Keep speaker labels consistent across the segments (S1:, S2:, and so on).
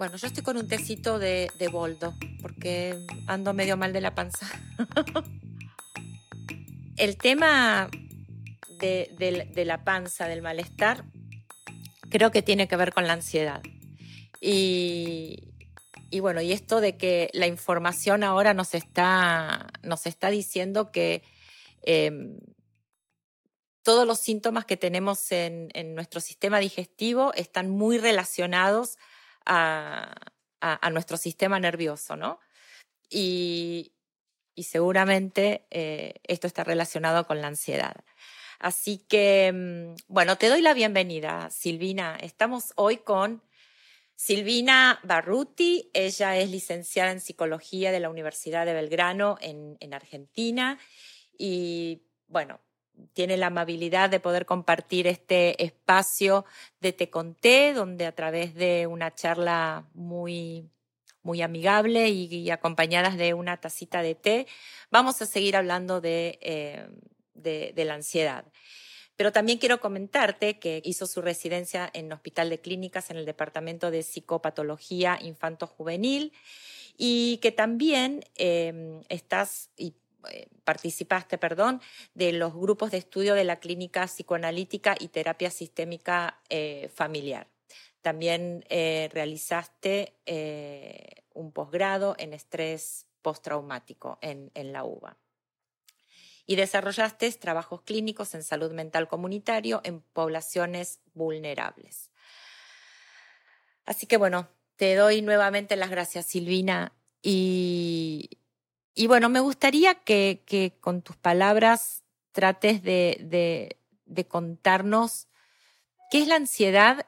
S1: Bueno, yo estoy con un tecito de, boldo porque ando medio mal de la panza. El tema de, la panza, del malestar, creo que tiene que ver con la ansiedad. Y, bueno, y esto de que la información ahora nos está, nos está diciendo que em, todos los síntomas que tenemos en, en, nuestro sistema digestivo están muy relacionados a, nuestro sistema nervioso, ¿no? Y, seguramente eh, esto está relacionado con la ansiedad. Así que, mm, bueno, te doy la bienvenida, Silvina. Estamos hoy con Silvina Barruti. Ella es licenciada en psicología de la Universidad de Belgrano en Argentina. Y bueno, tiene la amabilidad de poder compartir este espacio de Te Conté, donde a través de una charla muy, muy amigable y, acompañadas de una tacita de té, vamos a seguir hablando de, eh, de, la ansiedad. Pero también quiero comentarte que hizo su residencia en Hospital de Clínicas en el Departamento de Psicopatología Infanto-Juvenil y que también eh, estás, participaste, perdón, de los grupos de estudio de la clínica psicoanalítica y terapia sistémica eh, familiar. También eh, realizaste un posgrado en estrés postraumático en, en la UBA. Y desarrollaste trabajos clínicos en salud mental comunitario en poblaciones vulnerables. Así que bueno, te doy nuevamente las gracias, Silvina, y, y bueno, me gustaría que, con tus palabras trates de, contarnos qué es la ansiedad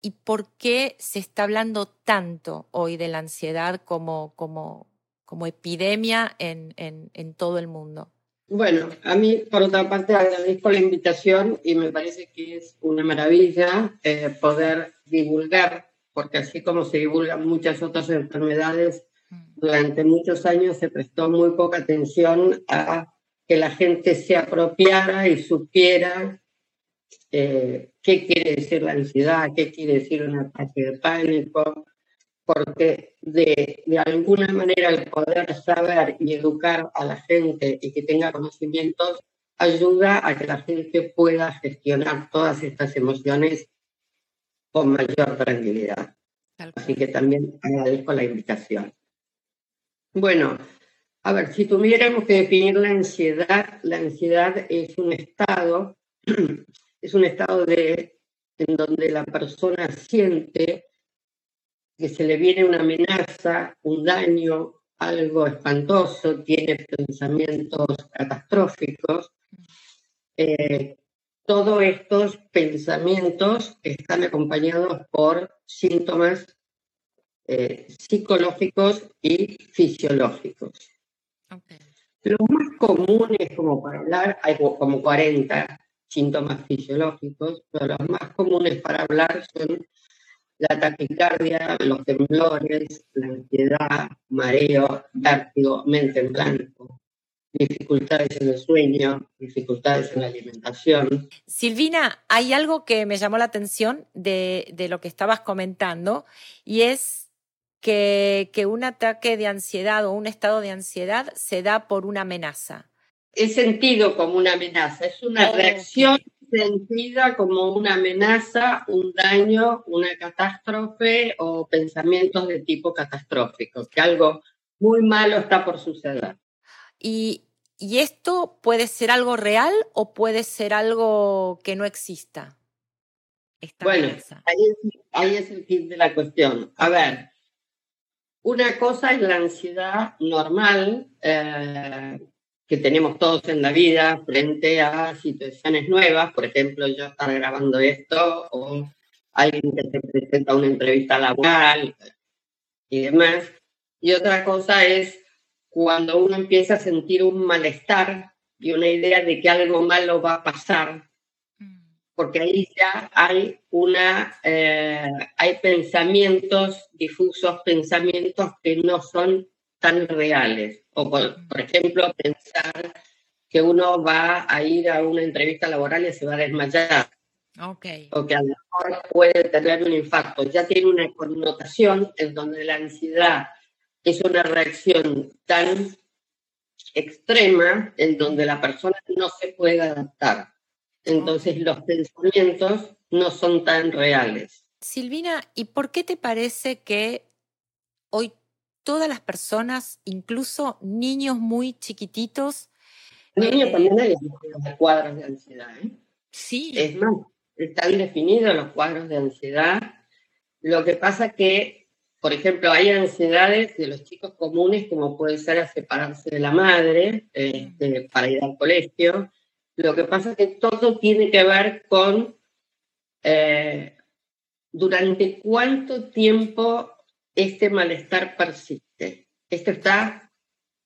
S1: y por qué se está hablando tanto hoy de la ansiedad como, como, como epidemia en, en, todo el mundo.
S2: Bueno, a mí, por otra parte, agradezco la invitación y me parece que es una maravilla eh, poder divulgar, porque así como se divulgan muchas otras enfermedades, durante muchos años se prestó muy poca atención a que la gente se apropiara y supiera eh, qué quiere decir la ansiedad, qué quiere decir un ataque de pánico, porque de, de, alguna manera el poder saber y educar a la gente y que tenga conocimientos ayuda a que la gente pueda gestionar todas estas emociones con mayor tranquilidad. Así que también agradezco la invitación. Bueno, a ver, si tuviéramos que definir la ansiedad, la ansiedad es un estado, es un estado de, en donde la persona siente que se le viene una amenaza, un daño, algo espantoso, tiene pensamientos catastróficos. Eh, todos estos pensamientos están acompañados por síntomas eh, psicológicos y fisiológicos. Los más comunes, como para hablar, hay como 40 síntomas fisiológicos, pero los más comunes para hablar son la taquicardia, los temblores, la ansiedad, mareo, vértigo, mente en blanco, dificultades en el sueño, dificultades en la alimentación.
S1: Silvina, hay algo que me llamó la atención de, de lo que estabas comentando y es que, un ataque de ansiedad o un estado de ansiedad se da por una amenaza.
S2: Es sentido como una amenaza, es una reacción sentida como una amenaza, un daño, una catástrofe o pensamientos de tipo catastrófico, que algo muy malo está por suceder.
S1: ¿Y, esto puede ser algo real o puede ser algo que no exista?
S2: bueno, ahí es, ahí es el fin de la cuestión. A ver, una cosa es la ansiedad normal eh, que tenemos todos en la vida frente a situaciones nuevas, por ejemplo, yo estar grabando esto o alguien que te presenta una entrevista laboral y demás. Y otra cosa es cuando uno empieza a sentir un malestar y una idea de que algo malo va a pasar porque ahí ya hay una, eh, hay pensamientos difusos, pensamientos que no son tan reales. O por, ejemplo, pensar que uno va a ir a una entrevista laboral y se va a desmayar.
S1: Okay.
S2: O que a lo mejor puede tener un infarto. Ya tiene una connotación en donde la ansiedad es una reacción tan extrema en donde la persona no se puede adaptar. Entonces los pensamientos no son tan reales.
S1: Silvina, ¿y por qué te parece que hoy todas las personas, incluso niños muy chiquititos...
S2: Niños eh, también hay cuadros de ansiedad. ¿eh?
S1: Sí.
S2: Es más, están definidos los cuadros de ansiedad. Lo que pasa que, por ejemplo, hay ansiedades de los chicos comunes, como puede ser a separarse de la madre este, para ir al colegio. Lo que pasa es que todo tiene que ver con eh, durante cuánto tiempo este malestar persiste. Esto está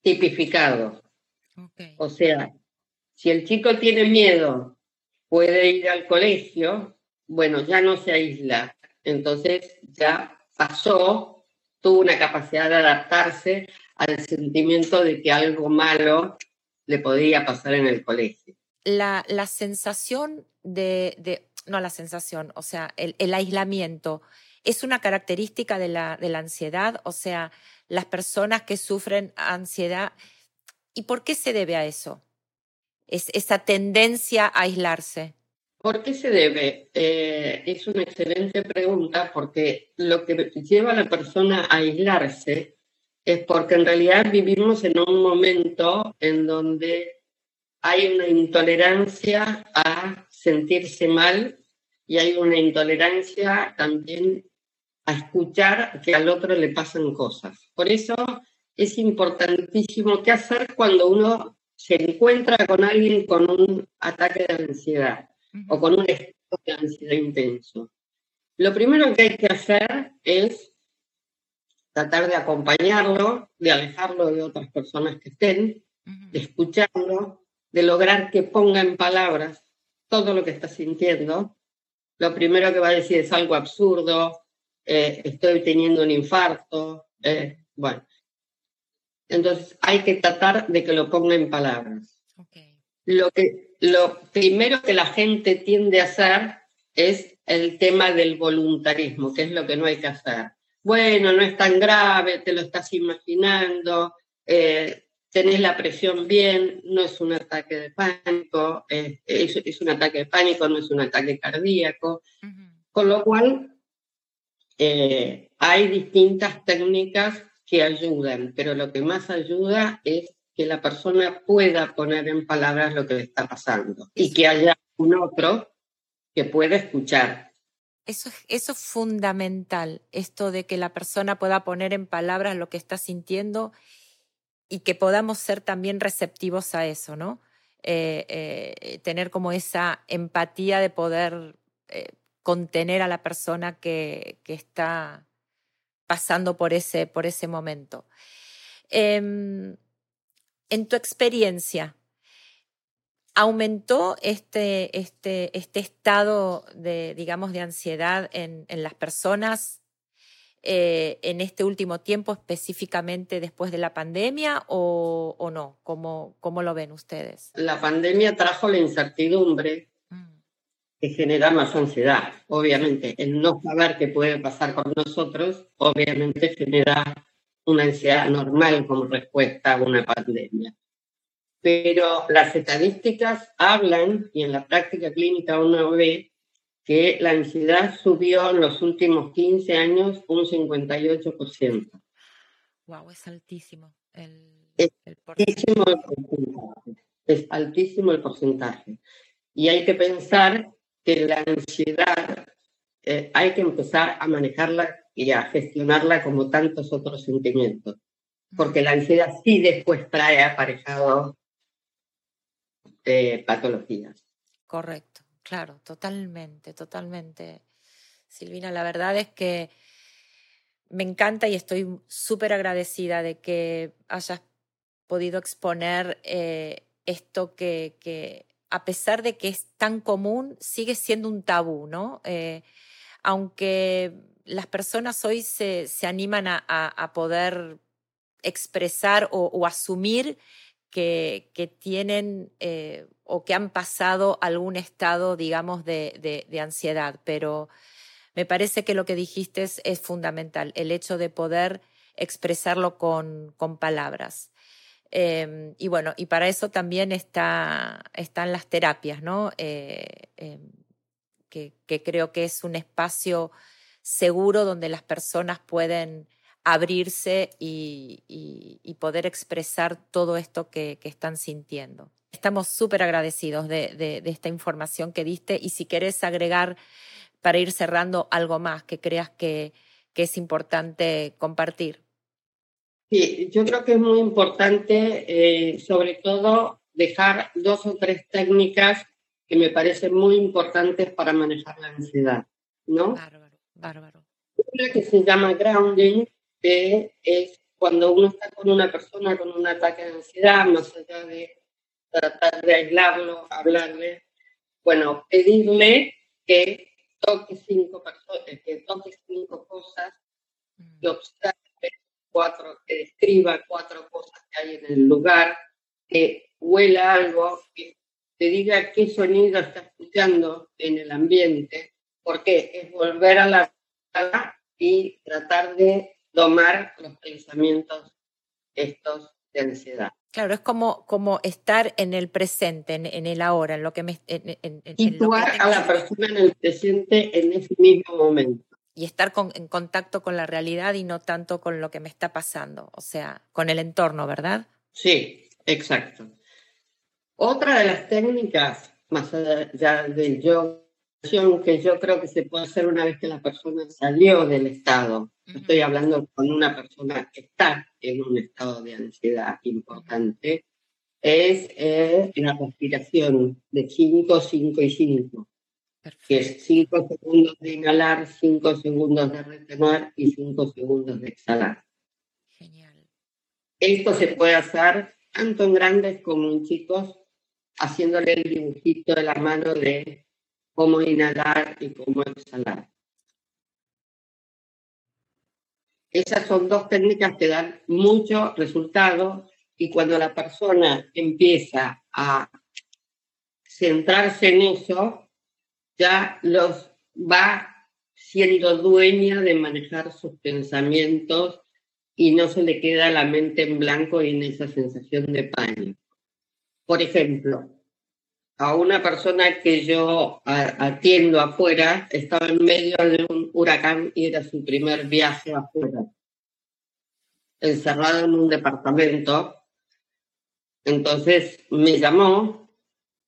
S2: tipificado. O sea, si el chico tiene miedo, puede ir al colegio, bueno, ya no se aísla. Entonces ya pasó, tuvo una capacidad de adaptarse al sentimiento de que algo malo le podía pasar en el colegio.
S1: La, la sensación de, no la sensación, o sea, el, el aislamiento, es una característica de la, de la ansiedad, o sea, las personas que sufren ansiedad. ¿Y por qué se debe a eso? Es, esa tendencia a aislarse.
S2: ¿Por qué se debe? Eh, es una excelente pregunta porque lo que lleva a la persona a aislarse es porque en realidad vivimos en un momento en donde hay una intolerancia a sentirse mal y hay una intolerancia también a escuchar que al otro le pasan cosas. Por eso es importantísimo qué hacer cuando uno se encuentra con alguien con un ataque de ansiedad o con un estado de ansiedad intenso. Lo primero que hay que hacer es tratar de acompañarlo, de alejarlo de otras personas que estén, de escucharlo, de lograr que ponga en palabras todo lo que está sintiendo. Lo primero que va a decir es algo absurdo, eh, estoy teniendo un infarto, eh, bueno. Entonces hay que tratar de que lo ponga en palabras. Lo, que, lo primero que la gente tiende a hacer es el tema del voluntarismo, que es lo que no hay que hacer. Bueno, no es tan grave, te lo estás imaginando, eh, tenés la presión bien, no es un ataque de pánico, es, es, un ataque de pánico, no es un ataque cardíaco. Con lo cual, eh, hay distintas técnicas que ayudan, pero lo que más ayuda es que la persona pueda poner en palabras lo que le está pasando y que haya un otro que pueda escuchar.
S1: Eso, eso es fundamental, esto de que la persona pueda poner en palabras lo que está sintiendo y que podamos ser también receptivos a eso, ¿no? Eh, eh, tener como esa empatía de poder contener a la persona que, está pasando por ese, por ese momento. Em, en tu experiencia, ¿aumentó este, este, este estado de, digamos, de ansiedad en, las personas eh, en este último tiempo, específicamente después de la pandemia, o, o no? ¿Cómo, ¿Cómo, lo ven ustedes?
S2: La pandemia trajo la incertidumbre que genera más ansiedad. Obviamente, el no saber qué puede pasar con nosotros, obviamente genera una ansiedad normal como respuesta a una pandemia. Pero las estadísticas hablan, y en la práctica clínica uno ve, que la ansiedad subió en los últimos 15 años un 58%.
S1: Wow, es altísimo el,
S2: es Altísimo el porcentaje. Es altísimo el porcentaje. Y hay que pensar que la ansiedad eh, hay que empezar a manejarla y a gestionarla como tantos otros sentimientos, porque la ansiedad sí después trae aparejado eh, patologías.
S1: Correcto, claro, totalmente, totalmente. Silvina, la verdad es que me encanta y estoy súper agradecida de que hayas podido exponer eh, esto que, a pesar de que es tan común, sigue siendo un tabú, ¿no? Eh, aunque las personas hoy se, animan a, poder expresar o, asumir que, tienen eh, o que han pasado algún estado, digamos, de, ansiedad, pero me parece que lo que dijiste es, fundamental, el hecho de poder expresarlo con, palabras. Em, y bueno, y para eso también está, están las terapias, ¿no? Eh, em, que, creo que es un espacio seguro donde las personas pueden abrirse y, poder expresar todo esto que, están sintiendo. Estamos súper agradecidos de, esta información que diste y si querés agregar para ir cerrando algo más que creas que, es importante compartir.
S2: Sí, yo creo que es muy importante, eh, sobre todo, dejar dos o tres técnicas que me parecen muy importantes para manejar la ansiedad, ¿no?
S1: Bárbaro, bárbaro.
S2: Una que se llama grounding, que es cuando uno está con una persona con un ataque de ansiedad, más allá de tratar de aislarlo, hablarle, bueno, pedirle que toque cinco personas, que toque cinco cosas, mm. que observe cuatro, que describa cuatro cosas que hay en el lugar, que huela algo, que te diga qué sonido está escuchando en el ambiente, porque es volver a la y tratar de tomar los pensamientos estos de ansiedad.
S1: Claro, es como, como estar en el presente, en, el ahora, en lo que me... En,
S2: Situar a la persona en el presente en ese mismo momento.
S1: Y estar en contacto con la realidad y no tanto con lo que me está pasando, o sea, con el entorno, ¿verdad?
S2: Sí, exacto. Otra de las técnicas, más allá del yoga, que yo creo que se puede hacer una vez que la persona salió del estado. Estoy hablando con una persona que está en un estado de ansiedad importante. Es eh, la respiración de 5, 5 y 5. Que es 5 segundos de inhalar, 5 segundos de retener y 5 segundos de exhalar. Genial. Esto se puede hacer tanto en grandes como en chicos, haciéndole el dibujito de la mano de cómo inhalar y cómo exhalar. Esas son dos técnicas que dan mucho resultado y cuando la persona empieza a centrarse en eso, ya los va siendo dueña de manejar sus pensamientos y no se le queda la mente en blanco y en esa sensación de pánico. Por ejemplo, a una persona que yo atiendo afuera, estaba en medio de un huracán y era su primer viaje afuera, encerrado en un departamento. Entonces me llamó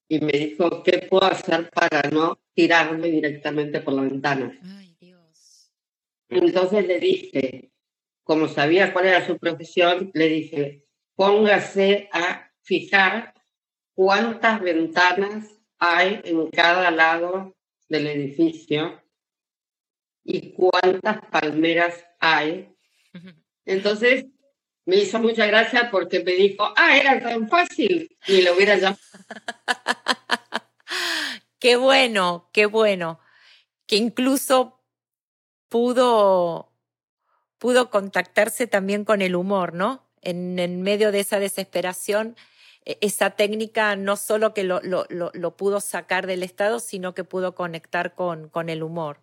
S2: y me dijo, ¿qué puedo hacer para no tirarme directamente por la ventana? Ay, Dios. Entonces le dije, como sabía cuál era su profesión, le dije, póngase a fijar cuántas ventanas hay en cada lado del edificio y cuántas palmeras hay. Entonces me hizo mucha gracia porque me dijo, ah, era tan fácil y lo hubiera llamado.
S1: qué bueno, qué bueno, que incluso pudo, pudo contactarse también con el humor, ¿no? En, en medio de esa desesperación esa técnica no solo que lo, lo, lo, pudo sacar del estado, sino que pudo conectar con, con el humor.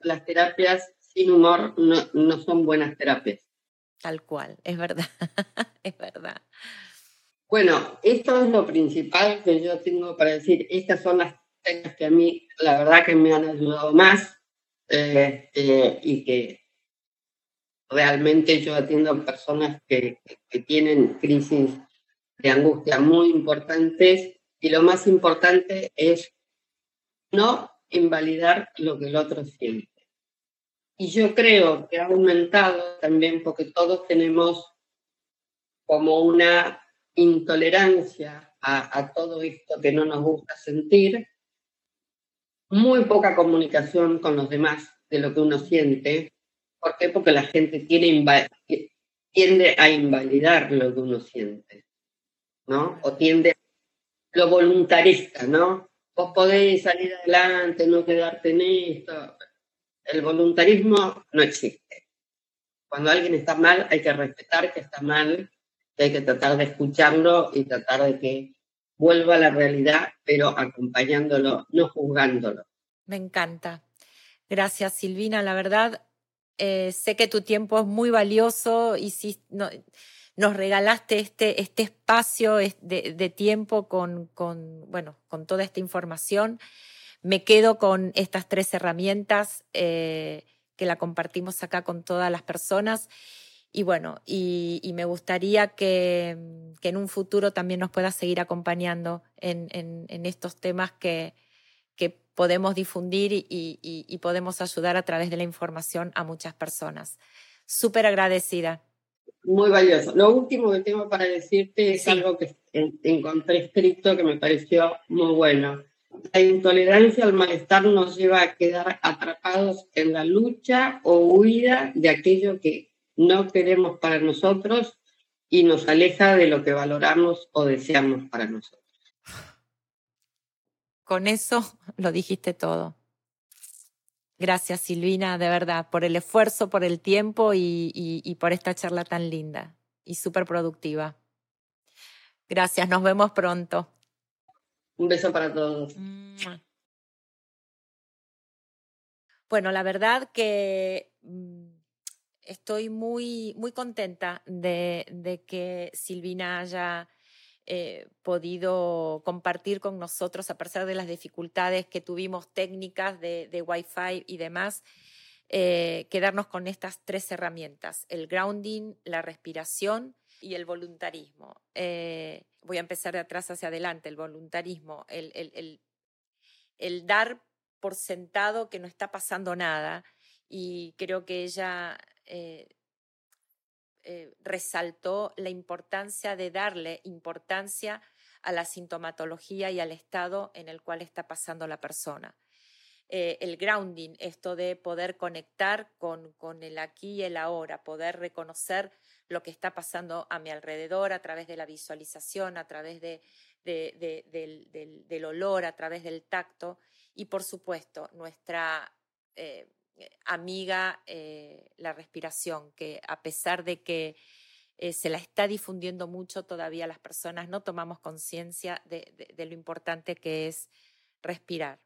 S2: Las terapias sin humor no, no son buenas terapias.
S1: Tal cual, es verdad, es verdad.
S2: Bueno, esto es lo principal que yo tengo para decir. Estas son las técnicas que a mí, la verdad, que me han ayudado más eh, eh, y que realmente yo atiendo a personas que, que tienen crisis de angustia muy importantes y lo más importante es no invalidar lo que el otro siente. Y yo creo que ha aumentado también porque todos tenemos como una intolerancia a, todo esto que no nos gusta sentir, muy poca comunicación con los demás de lo que uno siente. ¿Por qué? Porque la gente tiene tiende a invalidar lo que uno siente. ¿No? O tiende lo voluntarista, ¿no? Vos podés salir adelante, no quedarte en esto. El voluntarismo no existe. Cuando alguien está mal, hay que respetar que está mal hay que tratar de escucharlo y tratar de que vuelva a la realidad, pero acompañándolo, no juzgándolo.
S1: Me encanta. Gracias, Silvina. La verdad, eh, sé que tu tiempo es muy valioso y si nos regalaste este, este espacio de, tiempo con, con, bueno, con toda esta información. Me quedo con estas tres herramientas eh, que la compartimos acá con todas las personas. Y bueno, y, me gustaría que, que, en un futuro también nos puedas seguir acompañando en, estos temas que, que podemos difundir y, y, podemos ayudar a través de la información a muchas personas. Súper agradecida.
S2: Muy valioso. Lo último que tengo para decirte es algo que encontré escrito que me pareció muy bueno. La intolerancia al malestar nos lleva a quedar atrapados en la lucha o huida de aquello que no queremos para nosotros y nos aleja de lo que valoramos o deseamos para nosotros.
S1: Con eso lo dijiste todo. Gracias Silvina, de verdad, por el esfuerzo, por el tiempo y, por esta charla tan linda y súper productiva. Gracias, nos vemos pronto.
S2: Un beso para todos.
S1: Bueno, la verdad que mm, estoy muy, muy contenta de, que Silvina haya eh, podido compartir con nosotros, a pesar de las dificultades que tuvimos técnicas de, de Wi-Fi y demás, eh, quedarnos con estas tres herramientas, el grounding, la respiración y el voluntarismo. Eh, voy a empezar de atrás hacia adelante, el voluntarismo, el, el, el, dar por sentado que no está pasando nada y creo que ella eh, eh, resaltó la importancia de darle importancia a la sintomatología y al estado en el cual está pasando la persona. Eh, el grounding, esto de poder conectar con, con, el aquí y el ahora, poder reconocer lo que está pasando a mi alrededor a través de la visualización, a través de, del, olor, a través del tacto y por supuesto nuestra eh, amiga eh, la respiración, que a pesar de que eh, se la está difundiendo mucho, todavía las personas no tomamos conciencia de, lo importante que es respirar.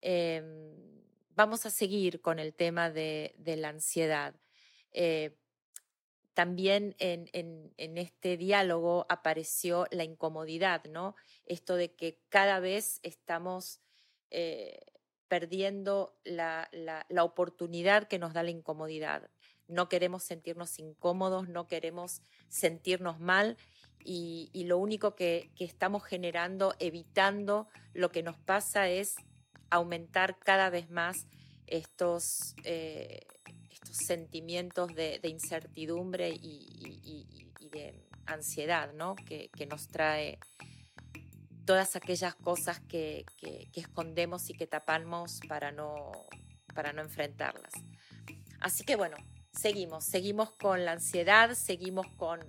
S1: Em, vamos a seguir con el tema de, la ansiedad. también en, este diálogo apareció la incomodidad, ¿no? Esto de que cada vez estamos perdiendo la, oportunidad que nos da la incomodidad. No queremos sentirnos incómodos, no queremos sentirnos mal y, lo único que, estamos generando, evitando lo que nos pasa es aumentar cada vez más estos, eh, estos sentimientos de, incertidumbre y, de ansiedad ¿no? que, que nos trae todas aquellas cosas que, escondemos y que tapamos para no, para no enfrentarlas. Así que bueno, seguimos, seguimos con la ansiedad, seguimos con,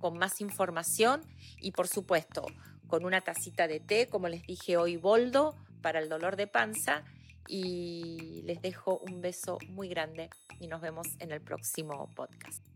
S1: con más información y por supuesto con una tacita de té, como les dije hoy, boldo para el dolor de panza y les dejo un beso muy grande y nos vemos en el próximo podcast.